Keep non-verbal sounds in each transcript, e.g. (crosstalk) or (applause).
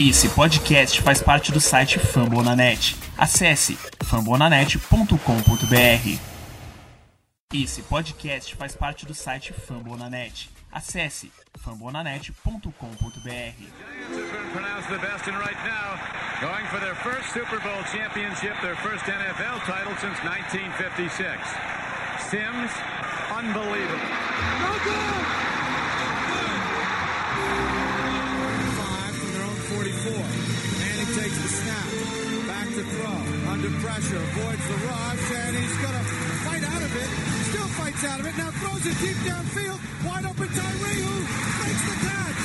Esse podcast faz parte do site Fambonanet. Acesse fambonanet.com.br. Esse podcast faz parte do site Fambonanet. Acesse fambonanet.com.br. going for their first Super Bowl championship, their first NFL title since 1956. Sims, unbelievable. Still fights out of it. Now throws it deep downfield. Wide open Tyree who makes the catch.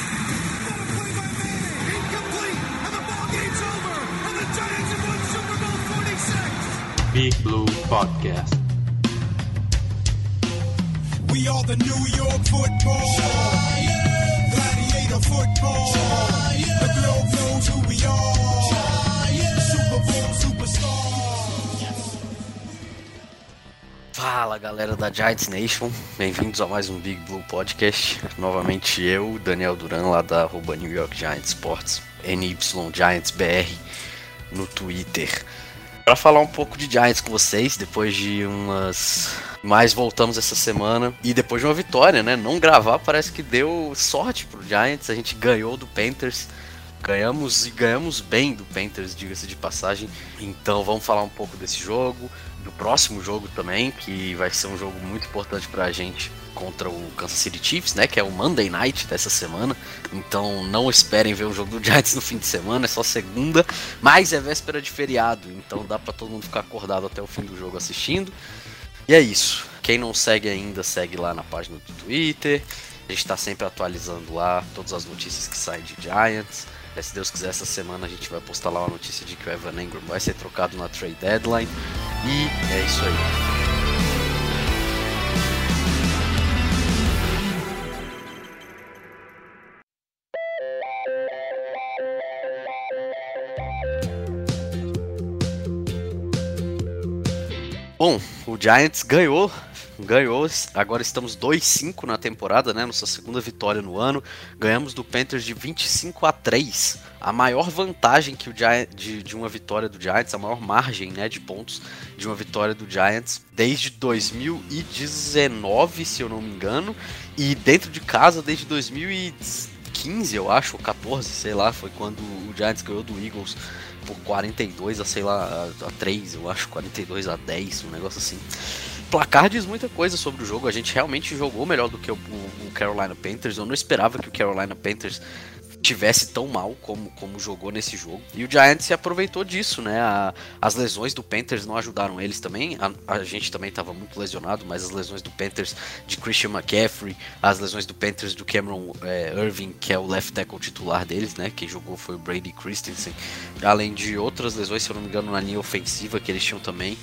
What a play by Manning. Incomplete. And the ball game's over. And the Giants have won Super Bowl 46. Big Blue Podcast. We are the New York football. Giants. Gladiator football. The globe knows who we are. Super Bowl superstars. Fala galera da Giants Nation, bem-vindos a mais um Big Blue Podcast. Novamente eu, Daniel Duran, lá da arroba New York Giants Sports, NY Giants BR no Twitter. Para falar um pouco de Giants com vocês, depois de umas. Mas voltamos essa semana e depois de uma vitória, né? Não gravar parece que deu sorte pro Giants, a gente ganhou do Panthers. Ganhamos e ganhamos bem do Panthers, diga-se de passagem. Então vamos falar um pouco desse jogo, do próximo jogo também, que vai ser um jogo muito importante pra gente contra o Kansas City Chiefs, né? Que é o Monday Night dessa semana. Então não esperem ver o jogo do Giants (laughs) no fim de semana, é só segunda. Mas é véspera de feriado, então dá pra todo mundo ficar acordado até o fim do jogo assistindo. E é isso. Quem não segue ainda, segue lá na página do Twitter. A gente tá sempre atualizando lá todas as notícias que saem de Giants. É, se Deus quiser, essa semana a gente vai postar lá uma notícia de que o Evan Engram vai ser trocado na trade deadline. E é isso aí. Bom, o Giants ganhou, ganhou. Agora estamos 2-5 na temporada, né? Nossa segunda vitória no ano. Ganhamos do Panthers de 25 a 3. A maior vantagem que o Giants, de, de uma vitória do Giants, a maior margem, né, de pontos de uma vitória do Giants desde 2019, se eu não me engano, e dentro de casa desde 2015, eu acho, ou 14, sei lá, foi quando o Giants ganhou do Eagles por 42 a sei lá, a 3, eu acho, 42 a 10, um negócio assim. Placar diz muita coisa sobre o jogo, a gente realmente jogou melhor do que o, o Carolina Panthers, eu não esperava que o Carolina Panthers tivesse tão mal como, como jogou nesse jogo. E o Giants se aproveitou disso, né? A- as lesões do Panthers não ajudaram eles também. A, a gente também estava muito lesionado, mas as lesões do Panthers de Christian McCaffrey, as lesões do Panthers do Cameron é, Irving, que é o left tackle titular deles, né? Quem jogou foi o Brady Christensen. Além de outras lesões, se eu não me engano, na linha ofensiva que eles tinham também.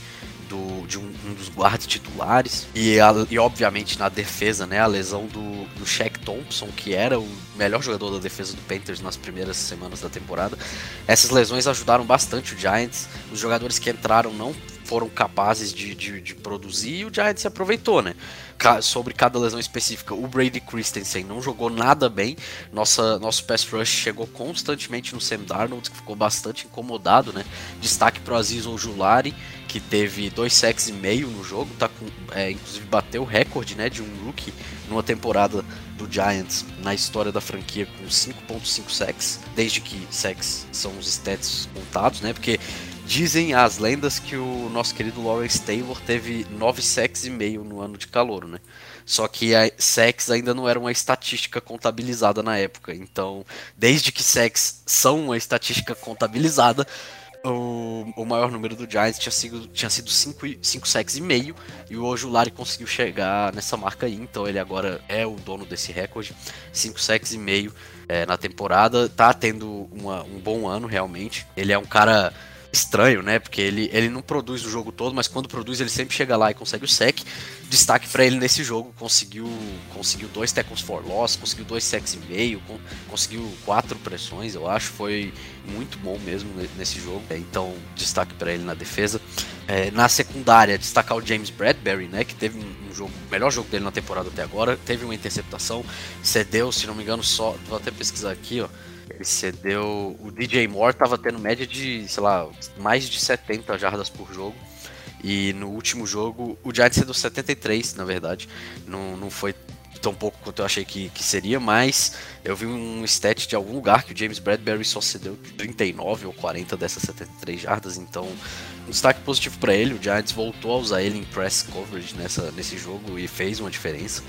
Do, de um, um dos guardas titulares e, a- e obviamente na defesa, né, a lesão do, do Shaq Thompson, que era o melhor jogador da defesa do Panthers nas primeiras semanas da temporada. Essas lesões ajudaram bastante o Giants. Os jogadores que entraram não foram capazes de, de, de produzir e o Giants se aproveitou, né? Sobre cada lesão específica, o Brady Christensen não jogou nada bem. Nossa, nosso pass rush chegou constantemente no Sam Darnold, que ficou bastante incomodado, né? Destaque pro Aziz Ojulari, que teve dois sacks e meio no jogo, tá com, é, inclusive bateu o recorde, né, de um rookie numa temporada do Giants na história da franquia com 5.5 sacks, desde que sacks são os stats contados, né? Porque dizem as lendas que o nosso querido Lawrence Taylor teve 9 sacks e meio no ano de calor, né? Só que a sacks ainda não era uma estatística contabilizada na época. Então, desde que sacks são uma estatística contabilizada, o, o maior número do Giants tinha sido, tinha sido 5 sacks e meio e o Ojulari conseguiu chegar nessa marca aí, então ele agora é o dono desse recorde, 5 sacks e meio é, na temporada, tá tendo uma- um bom ano realmente, ele é um cara estranho, né? Porque ele, ele não produz o jogo todo, mas quando produz ele sempre chega lá e consegue o sec. Destaque pra ele nesse jogo, conseguiu conseguiu dois tackles for loss, conseguiu dois sacks e meio, con- conseguiu quatro pressões, eu acho, foi muito bom mesmo ne- nesse jogo. É, Então, destaque pra ele na defesa. É, na secundária, destacar o James Bradbury, né? Que teve um, um jogo, melhor jogo dele na temporada até agora. Teve uma interceptação, cedeu, se não me engano, só. Vou até pesquisar aqui, ó. Ele cedeu. O DJ Moore tava tendo média de, sei lá, mais de 70 jardas por jogo. E no último jogo, o Giants cedeu 73, na verdade. Não, não foi tão pouco quanto eu achei que, que seria, mas eu vi um stat de algum lugar que o James Bradbury só cedeu 39 ou 40 dessas 73 jardas, então um destaque positivo para ele. O Giants voltou a usar ele em press coverage nessa, nesse jogo e fez uma diferença.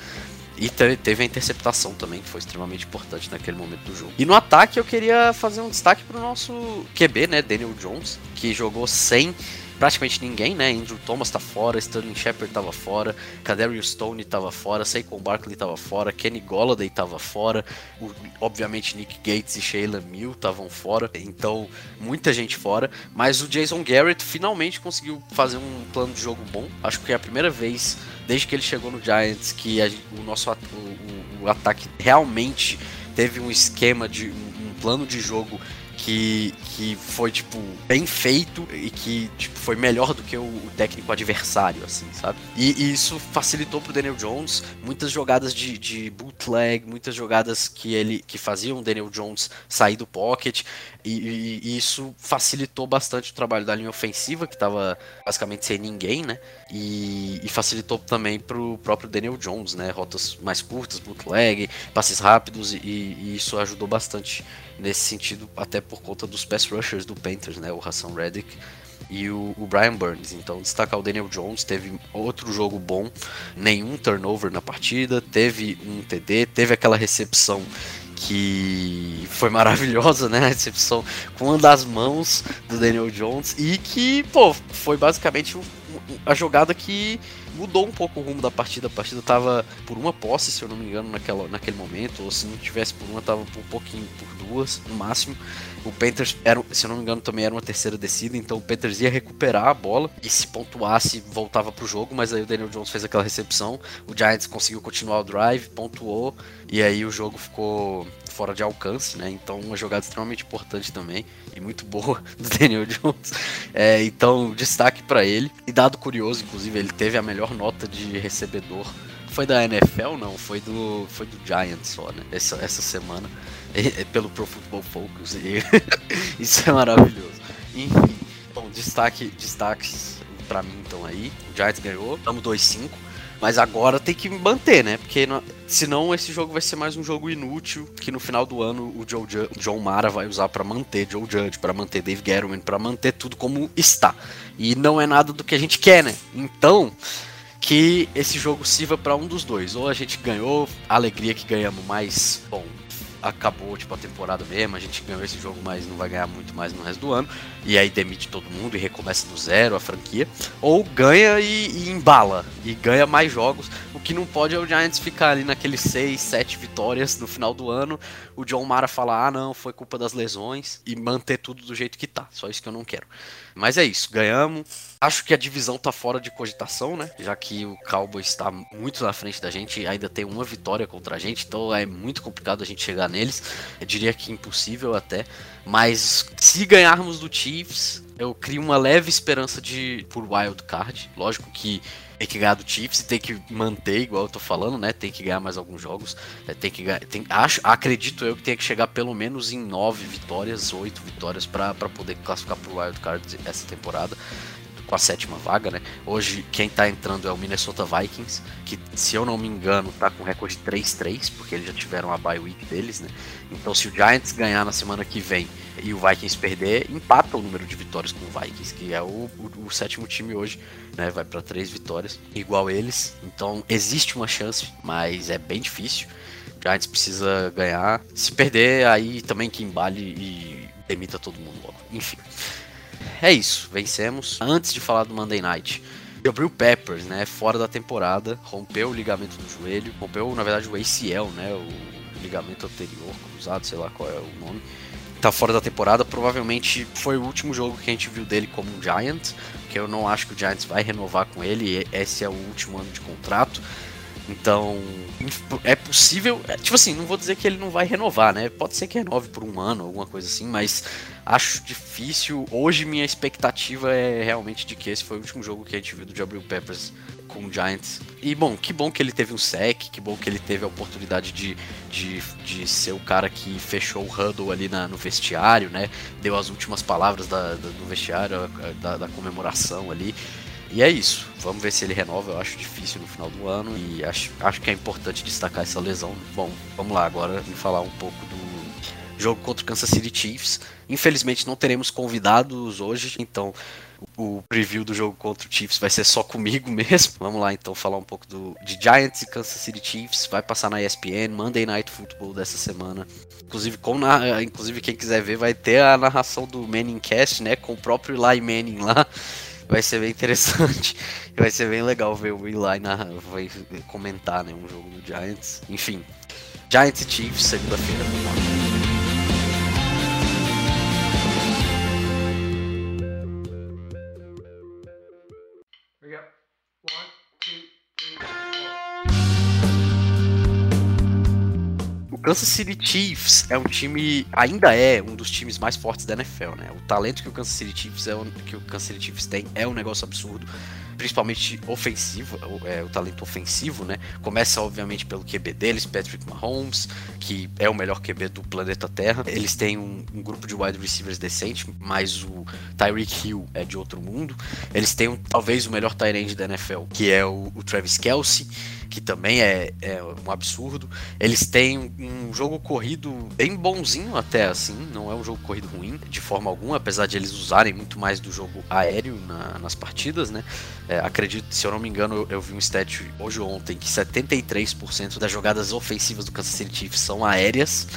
E teve a interceptação também, que foi extremamente importante naquele momento do jogo. E no ataque eu queria fazer um destaque para o nosso QB, né, Daniel Jones, que jogou sem praticamente ninguém, né? Andrew Thomas tá fora, Sterling Shepard tava fora, Kadarius Stone tava fora, Saquon Barkley tava fora, Kenny Golladay tava fora, o, obviamente Nick Gates e Sheila Mill estavam fora, então muita gente fora, mas o Jason Garrett finalmente conseguiu fazer um plano de jogo bom. Acho que é a primeira vez desde que ele chegou no Giants que a, o nosso o, o, o ataque realmente teve um esquema de um, um plano de jogo que, que foi, tipo, bem feito e que, tipo, foi melhor do que o, o técnico adversário, assim, sabe? E, e, isso facilitou pro Daniel Jones muitas jogadas de, de bootleg, muitas jogadas que ele que faziam o Daniel Jones sair do pocket, e, e, e isso facilitou bastante o trabalho da linha ofensiva, que estava basicamente sem ninguém, né? E, e, facilitou também pro próprio Daniel Jones, né? Rotas mais curtas, bootleg, passes rápidos, e, e isso ajudou bastante nesse sentido, até por conta dos pass rushers do Panthers, né? O Hassan Reddick e o, o, Brian Burns. Então, destacar o Daniel Jones, teve outro jogo bom, nenhum turnover na partida, teve um TD, teve aquela recepção que foi maravilhosa, né? A recepção com uma das mãos do Daniel Jones e que, pô, foi basicamente a jogada que mudou um pouco o rumo da partida. A partida tava por uma posse, se eu não me engano, naquela, naquele momento, ou se não tivesse por uma, tava por um pouquinho, por duas no máximo. O Panthers, era, se eu não me engano, também era uma terceira descida, então o Panthers ia recuperar a bola e se pontuasse, voltava pro jogo, mas aí o Daniel Jones fez aquela recepção, o Giants conseguiu continuar o drive, pontuou, e aí o jogo ficou fora de alcance, né? Então uma jogada extremamente importante também e muito boa (laughs) do Daniel Jones. É, então destaque para ele. E dado curioso, inclusive, ele teve a melhor nota de recebedor. Foi da NFL, não? Foi do, foi do Giants só, né? Essa, essa semana. É, pelo Pro Football Focus. E (laughs) isso é maravilhoso. Enfim, bom, destaque, destaques para mim então aí. O Giants ganhou, estamos 2-5. Mas agora tem que manter, né? Porque não, senão esse jogo vai ser mais um jogo inútil que no final do ano o Joe John Mara vai usar para manter Joe Judge, para manter Dave Gettleman, para manter tudo como está. E não é nada do que a gente quer, né? Então, que esse jogo sirva para um dos dois. Ou a gente ganhou, alegria que ganhamos mais, bom, acabou tipo a temporada mesmo, a gente ganhou esse jogo, mas não vai ganhar muito mais no resto do ano. E aí demite todo mundo e recomeça do zero a franquia. Ou ganha e, e embala. E ganha mais jogos. O que não pode é o Giants ficar ali naqueles 6, 7 vitórias no final do ano. O John Mara falar, ah não, foi culpa das lesões. E manter tudo do jeito que tá. Só isso que eu não quero. Mas é isso, ganhamos. Acho que a divisão tá fora de cogitação, né? Já que o Cowboys está muito na frente da gente, ainda tem uma vitória contra a gente, então é muito complicado a gente chegar neles. Eu diria que impossível até. Mas se ganharmos do Chiefs, eu crio uma leve esperança de por wild card. Lógico que tem que ganhar do Chiefs e tem que manter, igual eu tô falando, né? Tem que ganhar mais alguns jogos. É, tem que tem, acho, acredito eu que tem que chegar pelo menos em nove vitórias, oito vitórias para poder classificar pro wild card essa temporada com a sétima vaga, né? Hoje quem tá entrando é o Minnesota Vikings, que se eu não me engano tá com recorde 3-3, porque eles já tiveram a bye week deles, né? Então se o Giants ganhar na semana que vem e o Vikings perder, empata o número de vitórias com o Vikings, que é o, o, o sétimo time hoje, né? Vai para três vitórias, igual eles. Então existe uma chance, mas é bem difícil. O Giants precisa ganhar. Se perder, aí também que embale e demita todo mundo logo. Enfim é isso, vencemos. Antes de falar do Monday Night, abriu Peppers, né? Fora da temporada, rompeu o ligamento do joelho, rompeu, na verdade, o ACL, né? O ligamento anterior, cruzado, sei lá qual é o nome. Tá fora da temporada, provavelmente foi o último jogo que a gente viu dele como um Giant, que eu não acho que o Giants vai renovar com ele, esse é o último ano de contrato. Então, é possível. É, tipo assim, não vou dizer que ele não vai renovar, né? Pode ser que renove por um ano, alguma coisa assim, mas acho difícil. Hoje, minha expectativa é realmente de que esse foi o último jogo que a gente viu do Jabril Peppers com o Giants. E bom, que bom que ele teve um sec, que bom que ele teve a oportunidade de, de, de ser o cara que fechou o huddle ali na, no vestiário, né? Deu as últimas palavras da, da do vestiário, da, da comemoração ali. E é isso. Vamos ver se ele renova. Eu acho difícil no final do ano. E acho, acho que é importante destacar essa lesão. Bom, vamos lá agora e falar um pouco do jogo contra o Kansas City Chiefs. Infelizmente não teremos convidados hoje, então o preview do jogo contra o Chiefs vai ser só comigo (laughs) mesmo. Vamos lá então falar um pouco do, de Giants e Kansas City Chiefs. Vai passar na ESPN, Monday Night Football dessa semana. Inclusive, com na, inclusive quem quiser ver vai ter a narração do Manning Cast, né, com o próprio Eli Manning lá vai ser bem interessante. (laughs) Vai ser bem legal ver o Eli vai comentar né, um jogo do Giants. Enfim, Giants e Chiefs, segunda-feira. Kansas City Chiefs é um time, ainda é um dos times mais fortes da NFL, né? O talento que o Kansas City Chiefs, é, que o Kansas City Chiefs tem é um negócio absurdo, principalmente ofensivo, é, o talento ofensivo, né? Começa obviamente pelo QB deles, Patrick Mahomes, que é o melhor QB do planeta Terra. Eles têm um, um grupo de wide receivers decente, mas o Tyreek Hill é de outro mundo. Eles têm um, talvez o melhor tight end da NFL, que é o, o Travis Kelsey que também é, é um absurdo. Eles têm um jogo corrido bem bonzinho até assim, não é um jogo corrido ruim de forma alguma, apesar de eles usarem muito mais do jogo aéreo na, nas partidas, né? É, acredito, se eu não me engano, eu, eu vi um stat hoje ou ontem que 73% das jogadas ofensivas do Kansas City Chiefs são aéreas.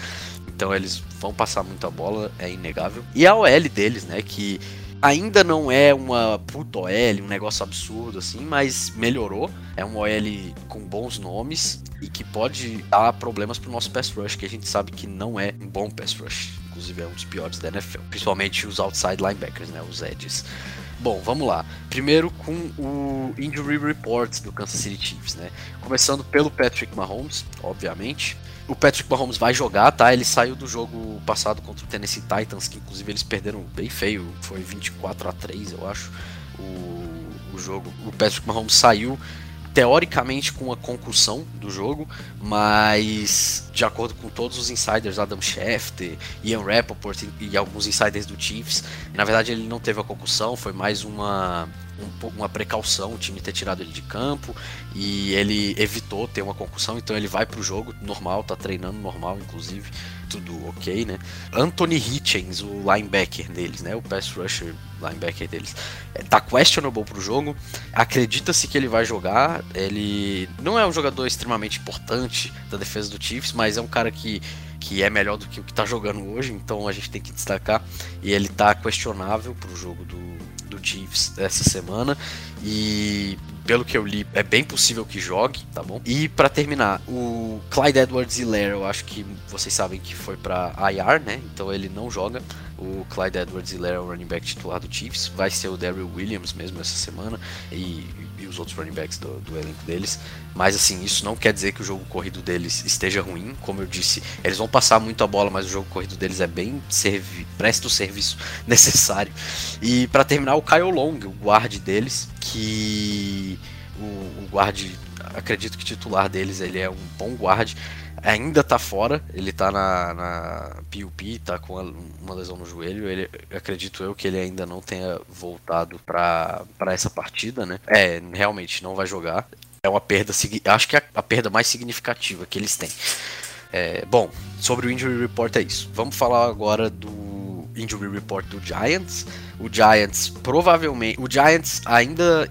Então eles vão passar muita bola, é inegável. E a OL deles, né, que Ainda não é uma puta OL, um negócio absurdo assim, mas melhorou. É uma OL com bons nomes e que pode dar problemas pro nosso pass rush, que a gente sabe que não é um bom pass rush. Inclusive é um dos piores da NFL. Principalmente os outside linebackers, né? Os edges. Bom, vamos lá. Primeiro com o Injury Report do Kansas City Chiefs, né? Começando pelo Patrick Mahomes, obviamente. O Patrick Mahomes vai jogar, tá? Ele saiu do jogo passado contra o Tennessee Titans, que inclusive eles perderam bem feio, foi 24 a 3, eu acho. O, o jogo. O Patrick Mahomes saiu teoricamente com uma concussão do jogo, mas de acordo com todos os insiders, Adam Schefter, Ian Rappaport e, e alguns insiders do Chiefs, na verdade ele não teve a concussão, foi mais uma um, uma precaução o time ter tirado ele de campo e ele evitou ter uma concussão, então ele vai pro jogo normal, tá treinando normal, inclusive, tudo ok, né? Anthony Hitchens, o linebacker deles, né? O pass rusher linebacker deles, é, tá questionable pro jogo. Acredita-se que ele vai jogar. Ele não é um jogador extremamente importante da defesa do Chiefs, mas é um cara que que é melhor do que o que tá jogando hoje, então a gente tem que destacar. E ele tá questionável pro jogo do, do Chiefs essa semana. E pelo que eu li, é bem possível que jogue, tá bom? E para terminar, o Clyde Edwards Hilaire, eu acho que vocês sabem que foi para IR, né? Então ele não joga. O Clyde Edwards Hilaire é o running back titular do Chiefs, vai ser o Daryl Williams mesmo essa semana e, e os outros running backs do, do, elenco deles. Mas assim, isso não quer dizer que o jogo corrido deles esteja ruim, como eu disse, eles vão passar muito a bola, mas o jogo corrido deles é bem servi presta o serviço (laughs) necessário. E para terminar, o Kyle Long, o guard deles, que o, o guard, acredito que titular deles, ele é um bom guard, ainda tá fora, ele tá na, na PUP, tá com uma lesão no joelho, ele, acredito eu que ele ainda não tenha voltado para essa partida, né? É, realmente não vai jogar. É uma perda, acho que é a perda mais significativa que eles têm. É, bom, sobre o injury report é isso. Vamos falar agora do injury report do Giants. O Giants provavelmente. O Giants ainda.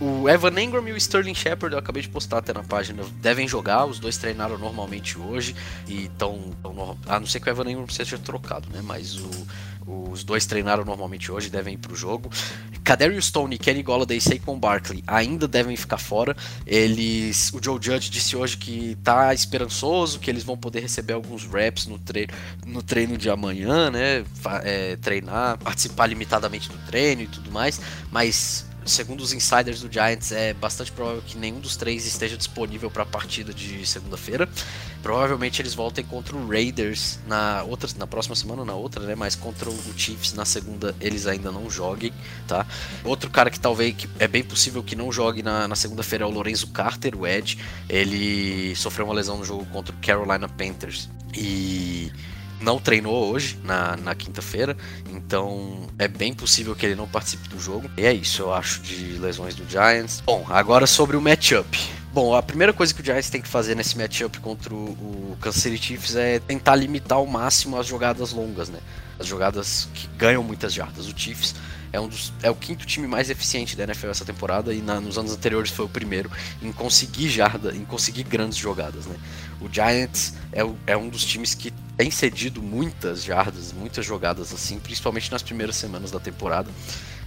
O Evan Ingram e o Sterling Shepard, eu acabei de postar até na página, devem jogar. Os dois treinaram normalmente hoje. E estão. A não ser que o Evan Ingram seja trocado, né? Mas o, os dois treinaram normalmente hoje, devem ir para o jogo. Kadarius Stone, Kenny Golladay e Saquon Barkley ainda devem ficar fora. Eles, o Joe Judge disse hoje que está esperançoso, que eles vão poder receber alguns reps no treino, no treino de amanhã, né? É, treinar, participar limitadamente do treino e tudo mais. Mas segundo os insiders do Giants, é bastante provável que nenhum dos três esteja disponível para a partida de segunda-feira. Provavelmente eles voltem contra o Raiders na outra, na próxima semana ou na outra, né? Mas contra o Chiefs na segunda eles ainda não joguem, tá? Outro cara que talvez que é bem possível que não jogue na, na segunda-feira é o Lorenzo Carter, o Ed. Ele sofreu uma lesão no jogo contra o Carolina Panthers e não treinou hoje, na, na quinta-feira, então é bem possível que ele não participe do jogo. E é isso, eu acho, de lesões do Giants. Bom, agora sobre o matchup. Bom, a primeira coisa que o Giants tem que fazer nesse matchup contra o, Kansas City Chiefs é tentar limitar ao máximo as jogadas longas, né? As jogadas que ganham muitas jardas. O Chiefs é, um dos, é o quinto time mais eficiente da NFL essa temporada e na, nos anos anteriores foi o primeiro em conseguir jarda, em conseguir grandes jogadas, né? O Giants é, é um dos times que tem cedido muitas jardas, muitas jogadas assim, principalmente nas primeiras semanas da temporada.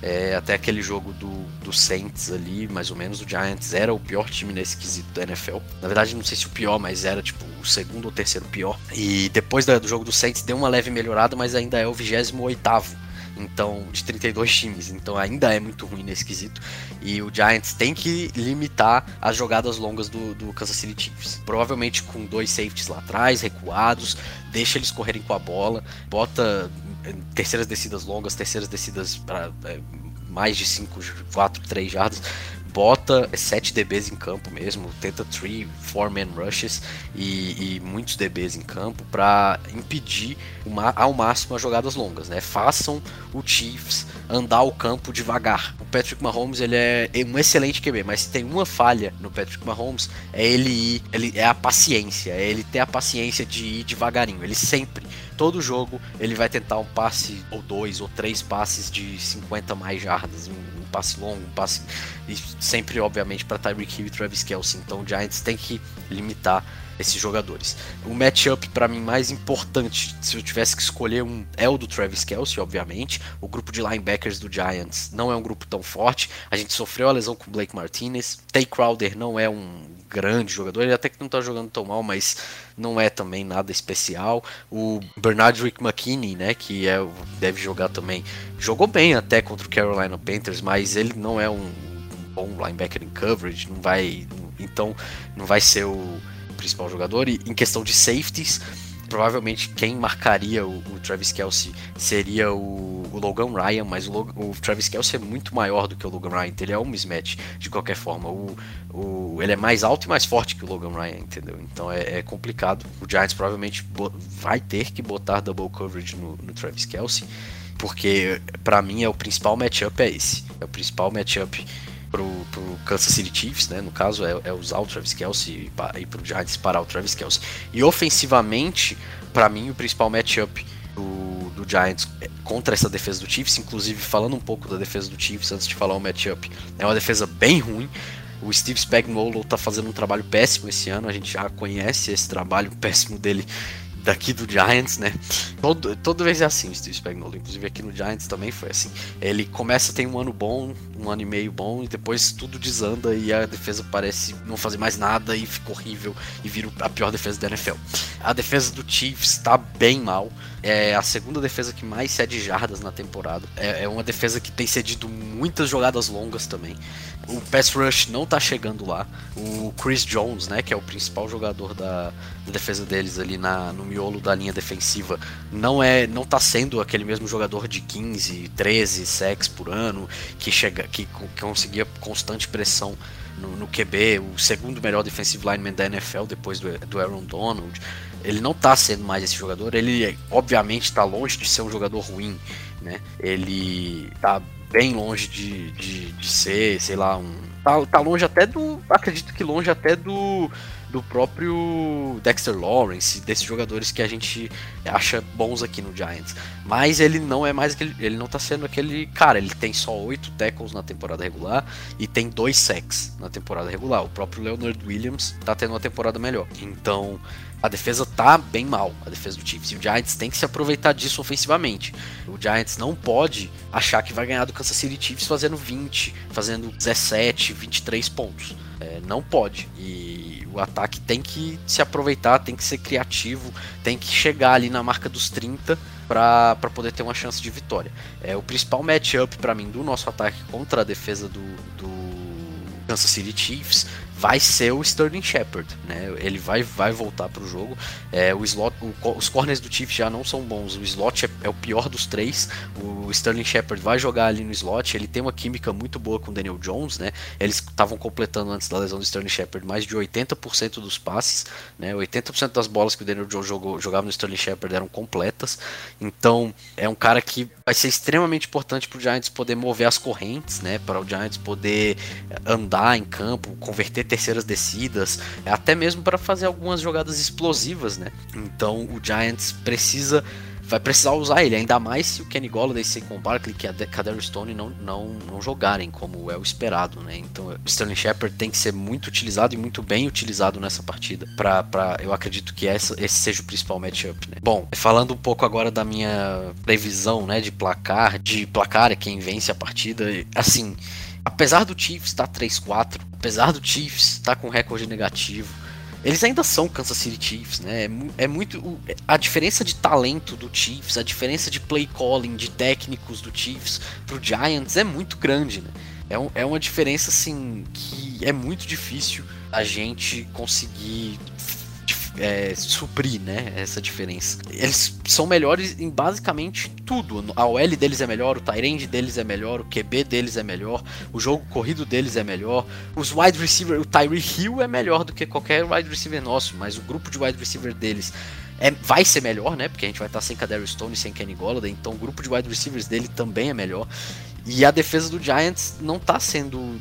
É, até aquele jogo do, do Saints ali, mais ou menos, o Giants era o pior time nesse quesito da NFL. Na verdade, não sei se o pior, mas era tipo o segundo ou terceiro pior. E depois do jogo do Saints deu uma leve melhorada, mas ainda é o 28 oitavo então de 32 times, então ainda é muito ruim nesse quesito. E o Giants tem que limitar as jogadas longas do, do Kansas City Chiefs. Provavelmente com dois safeties lá atrás, recuados, deixa eles correrem com a bola, bota terceiras descidas longas, terceiras descidas para é, mais de 5, 4, 3 jardas, bota 7 DBs em campo mesmo, tenta 3, 4 man rushes e, e, muitos DBs em campo para impedir uma, ao máximo as jogadas longas, né? Façam o Chiefs andar o campo devagar. O Patrick Mahomes ele é um excelente QB, mas se tem uma falha no Patrick Mahomes é ele ir, ele é a paciência, é ele ter a paciência de ir devagarinho. Ele sempre todo jogo ele vai tentar um passe ou dois ou três passes de 50 mais jardas, um, passe longo, um passe e sempre obviamente para Tyreek Hill e Travis Kelce. Então o Giants tem que limitar esses jogadores. O matchup para mim mais importante, se eu tivesse que escolher um, é o do Travis Kelce, obviamente. O grupo de linebackers do Giants não é um grupo tão forte. A gente sofreu a lesão com o Blake Martinez. Tay Crowder não é um grande jogador, ele até que não tá jogando tão mal, mas não é também nada especial. O Bernard Rick McKinney, né, que é, deve jogar também, jogou bem até contra o Carolina Panthers, mas ele não é um bom linebacker em coverage, não vai, então não vai ser o principal jogador. E em questão de safeties, provavelmente quem marcaria o, o Travis Kelsey seria o, o Logan Ryan, mas o, o, Travis Kelsey é muito maior do que o Logan Ryan, então ele é um mismatch de qualquer forma. O, o, ele é mais alto e mais forte que o Logan Ryan, entendeu? Então é, é complicado. O Giants provavelmente vai ter que botar double coverage no, no Travis Kelsey, porque para mim é o principal matchup é esse. É o principal matchup pro, pro Kansas City Chiefs, né? No caso, é, é usar o Travis Kelsey e, e pro Giants parar o Travis Kelsey. E ofensivamente, para mim, o principal matchup do, do Giants é contra essa defesa do Chiefs, inclusive falando um pouco da defesa do Chiefs antes de falar o matchup, é uma defesa bem ruim. O Steve Spagnuolo tá fazendo um trabalho péssimo esse ano, a gente já conhece esse trabalho (laughs) péssimo dele daqui do Giants, né? Todo, toda vez é assim o Steve Spagnuolo, inclusive aqui no Giants também foi assim. Ele começa, tem um ano bom, um ano e meio bom, e depois tudo desanda e a defesa parece não fazer mais nada e fica horrível e vira a pior defesa da NFL. A defesa do Chiefs tá bem mal. É a segunda defesa que mais cede jardas na temporada. É, é uma defesa que tem cedido muitas jogadas longas também. O pass rush não tá chegando lá. O Chris Jones, né, que é o principal jogador da, da defesa deles ali na, no miolo da linha defensiva, não é não tá sendo aquele mesmo jogador de 15, 13 sacks por ano que chega que, que conseguia constante pressão no, no, QB, o segundo melhor defensive lineman da NFL depois do, do Aaron Donald. Ele não tá sendo mais esse jogador, ele obviamente está longe de ser um jogador ruim, né? Ele tá bem longe de, de, de ser, sei lá, um. Tá, tá longe até do. Acredito que longe até do do próprio Dexter Lawrence, desses jogadores que a gente acha bons aqui no Giants. Mas ele não é mais aquele. Ele não tá sendo aquele. Cara, ele tem só oito tackles na temporada regular e tem dois sacks na temporada regular. O próprio Leonard Williams tá tendo uma temporada melhor. Então, a defesa tá bem mal, a defesa do Chiefs. E o Giants tem que se aproveitar disso ofensivamente. O Giants não pode achar que vai ganhar do Kansas City Chiefs fazendo 20, fazendo 17, 23 pontos. É, não pode. E o ataque tem que se aproveitar, tem que ser criativo, tem que chegar ali na marca dos 30 para poder ter uma chance de vitória. É o principal matchup para mim do nosso ataque contra a defesa do, do Kansas City Chiefs vai ser o Sterling Shepard, né? Ele vai, vai voltar para o jogo. É, o slot, o, os corners do Chiefs já não são bons. O slot é, é, o pior dos três. O Sterling Shepard vai jogar ali no slot. Ele tem uma química muito boa com o Daniel Jones, né? Eles estavam completando antes da lesão do Sterling Shepard mais de 80% dos passes, né? 80% das bolas que o Daniel Jones jogou, jogava no Sterling Shepard eram completas. Então é um cara que vai ser extremamente importante para o Giants poder mover as correntes, né? Para o Giants poder andar em campo, converter terceiras descidas, até mesmo para fazer algumas jogadas explosivas, né? Então o Giants precisa vai precisar usar ele, ainda mais se o Kenny Golladay, Saquon Barkley que a Kadero Stone não, não, não jogarem como é o esperado, né? Então o Sterling Shepard tem que ser muito utilizado e muito bem utilizado nessa partida, para eu acredito que essa, esse seja o principal matchup, né? Bom, falando um pouco agora da minha previsão, né, de placar, de placar é quem vence a partida, assim, apesar do Chiefs estar 3-4, apesar do Chiefs estar com recorde negativo, eles ainda são Kansas City Chiefs, né? É, é muito. A diferença de talento do Chiefs, a diferença de play calling, de técnicos do Chiefs pro Giants é muito grande, né? É, um, é uma diferença, assim, que é muito difícil a gente conseguir é, suprir né, essa diferença. Eles são melhores em basicamente tudo. A OL deles é melhor, o Tyrande deles é melhor, o QB deles é melhor, o jogo corrido deles é melhor, os wide receiver, o Tyree Hill é melhor do que qualquer wide receiver nosso, mas o grupo de wide receiver deles é, vai ser melhor, né? Porque a gente vai estar sem Kadarius Stone e sem Kenny Golladay, então o grupo de wide receivers dele também é melhor. E a defesa do Giants não tá sendo.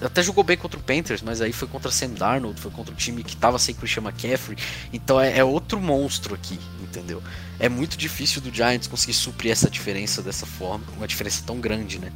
Até jogou bem contra o Panthers, mas aí foi contra Sam Darnold, foi contra o time que tava sem Christian McCaffrey. Então é, é, outro monstro aqui, entendeu? É muito difícil do Giants conseguir suprir essa diferença dessa forma, uma diferença tão grande, né?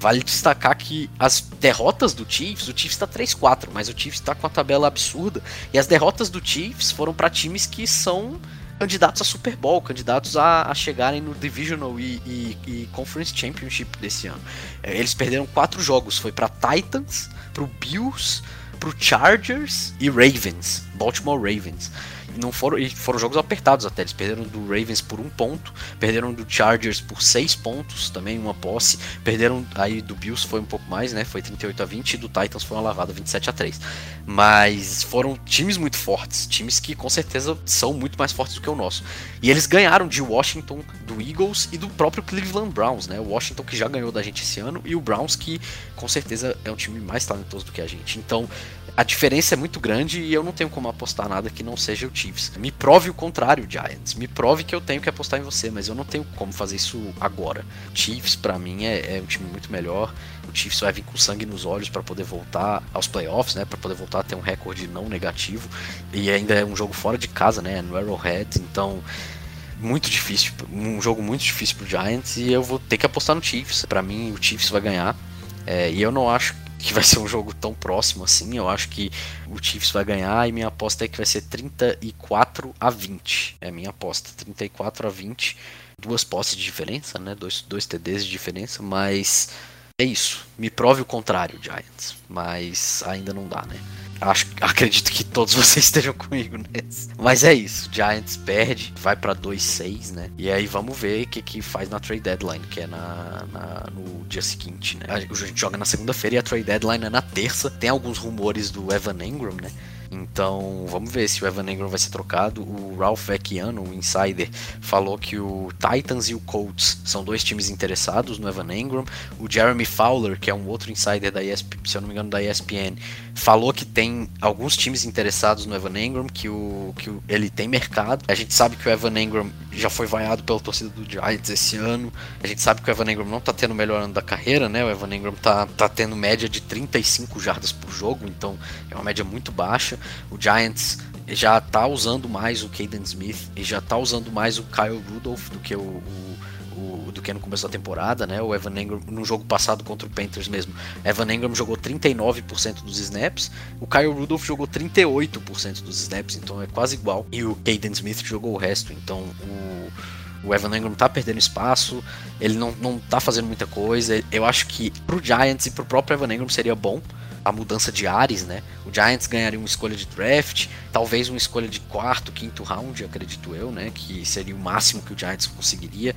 Vale destacar que as derrotas do Chiefs, o Chiefs tá 3-4, mas o Chiefs tá com a tabela absurda. E as derrotas do Chiefs foram para times que são candidatos a Super Bowl, candidatos a, a chegarem no Divisional e, e, e, Conference Championship desse ano. É, eles perderam quatro jogos, foi para Titans, para o Bills, para o Chargers e Ravens, Baltimore Ravens não foram, e foram jogos apertados até. Eles perderam do Ravens por um ponto, perderam do Chargers por seis pontos, também uma posse, perderam aí do Bills foi um pouco mais, né? Foi 38 a 20 e do Titans foi uma lavada 27 a 3. Mas foram times muito fortes, times que com certeza são muito mais fortes do que o nosso. E eles ganharam de Washington, do Eagles e do próprio Cleveland Browns, né? O Washington que já ganhou da gente esse ano e o Browns que com certeza é um time mais talentoso do que a gente. Então, a diferença é muito grande e eu não tenho como apostar nada que não seja o Chiefs. Me prove o contrário, Giants. Me prove que eu tenho que apostar em você, mas eu não tenho como fazer isso agora. Chiefs, para mim, é, é, um time muito melhor. O Chiefs vai vir com sangue nos olhos para poder voltar aos playoffs, né? Para poder voltar a ter um recorde não negativo. E ainda é um jogo fora de casa, né? No Arrowhead. Então, muito difícil. Um jogo muito difícil pro Giants. E eu vou ter que apostar no Chiefs. Para mim, o Chiefs vai ganhar. É, e eu não acho que vai ser um jogo tão próximo assim. Eu acho que o Chiefs vai ganhar e minha aposta é que vai ser 34 a 20. É a minha aposta, 34 a 20. Duas posses de diferença, né? Dois, dois TDs de diferença, mas é isso. Me prove o contrário, Giants. Mas ainda não dá, né? Acho, acredito que todos (laughs) vocês estejam comigo nesse. Mas é isso. Giants perde, vai para 2-6, né? E aí vamos ver o que, que faz na trade deadline, que é na, na no dia seguinte, né? A gente joga na segunda-feira e a trade deadline é na terça. Tem alguns rumores do Evan Engram, né? Então, vamos ver se o Evan Engram vai ser trocado. O Ralph Vecchiano, o insider, falou que o Titans e o Colts são dois times interessados no Evan Engram. O Jeremy Fowler, que é um outro insider da ESPN, se eu não me engano, da ESPN, falou que tem alguns times interessados no Evan Engram, que, o, que o, ele tem mercado. A gente sabe que o Evan Engram já foi vaiado pela torcida do Giants esse ano. A gente sabe que o Evan Engram não tá tendo o melhor ano da carreira, né? O Evan Engram tá, tá tendo média de 35 jardas por jogo, então é uma média muito baixa. O Giants já tá usando mais o Caden Smith e já tá usando mais o Kyle Rudolph do que o, o, do que no começo da temporada, né? O Evan Engram no jogo passado contra o Panthers mesmo. Evan Engram jogou 39% dos snaps, o Kyle Rudolph jogou 38% dos snaps, então é quase igual. E o Caden Smith jogou o resto, então o o Evan Engram tá perdendo espaço, ele não, não tá fazendo muita coisa. Eu acho que pro Giants e pro próprio Evan Engram seria bom a mudança de ares, né? O Giants ganharia uma escolha de draft, talvez uma escolha de quarto, quinto round, acredito eu, né? Que seria o máximo que o Giants conseguiria.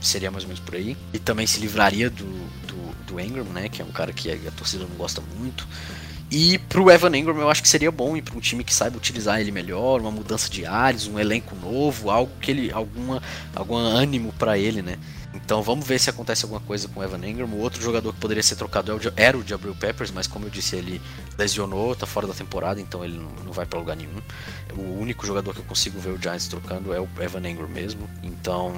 Seria mais ou menos por aí. E também se livraria do, do, do Ingram, né? Que é um cara que a, a torcida não gosta muito. E pro Evan Ingram eu acho que seria bom ir para um time que saiba utilizar ele melhor, uma mudança de ares, um elenco novo, algo que ele alguma algum ânimo para ele, né? Então vamos ver se acontece alguma coisa com o Evan Ingram. O outro jogador que poderia ser trocado é era o Jabril Peppers, mas como eu disse, ele lesionou, tá fora da temporada, então ele não vai para lugar nenhum. O único jogador que eu consigo ver o Giants trocando é o Evan Ingram mesmo. Então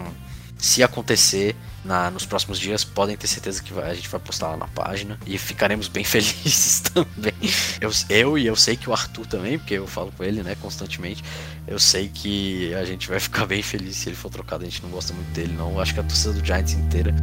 se acontecer na, nos próximos dias, podem ter certeza que vai, a gente vai postar lá na página e ficaremos bem (laughs) felizes também. Eu, eu e eu sei que o Arthur também, porque eu falo com ele né, constantemente. Eu sei que a gente vai ficar bem feliz se ele for trocado. A gente não gosta muito dele, não. Acho que a torcida do Giants inteira.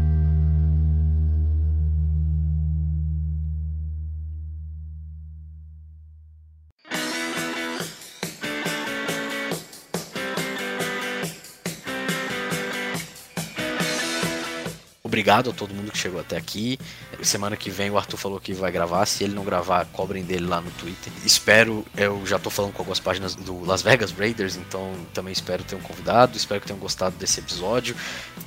Obrigado a todo mundo que chegou até aqui. Semana que vem o Arthur falou que vai gravar. Se ele não gravar, cobrem dele lá no Twitter. Espero, eu já tô falando com algumas páginas do Las Vegas Raiders, então também espero ter um convidado. Espero que tenham gostado desse episódio.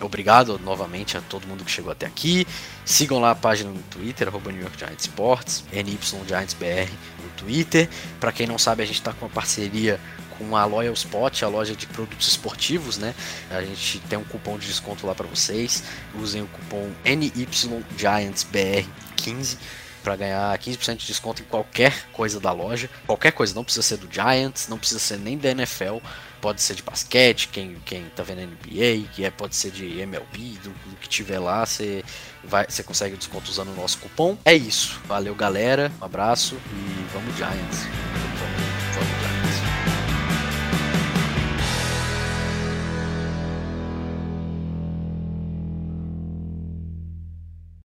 Obrigado novamente a todo mundo que chegou até aqui. Sigam lá a página no Twitter, arroba New York Giants Sports, NYGiantsBR no Twitter. Para quem não sabe, a gente está com uma parceria com a Loyal Spot, a loja de produtos esportivos, né? A gente tem um cupom de desconto lá para vocês. Usem o cupom NYGiantsBR15 para ganhar 15% de desconto em qualquer coisa da loja. Qualquer coisa, não precisa ser do Giants, não precisa ser nem da NFL, pode ser de basquete, quem, quem tá vendo NBA, que é, pode ser de MLB, do, do que tiver lá, você vai, você consegue desconto usando o nosso cupom. É isso. Valeu, galera. Um abraço e vamos Giants.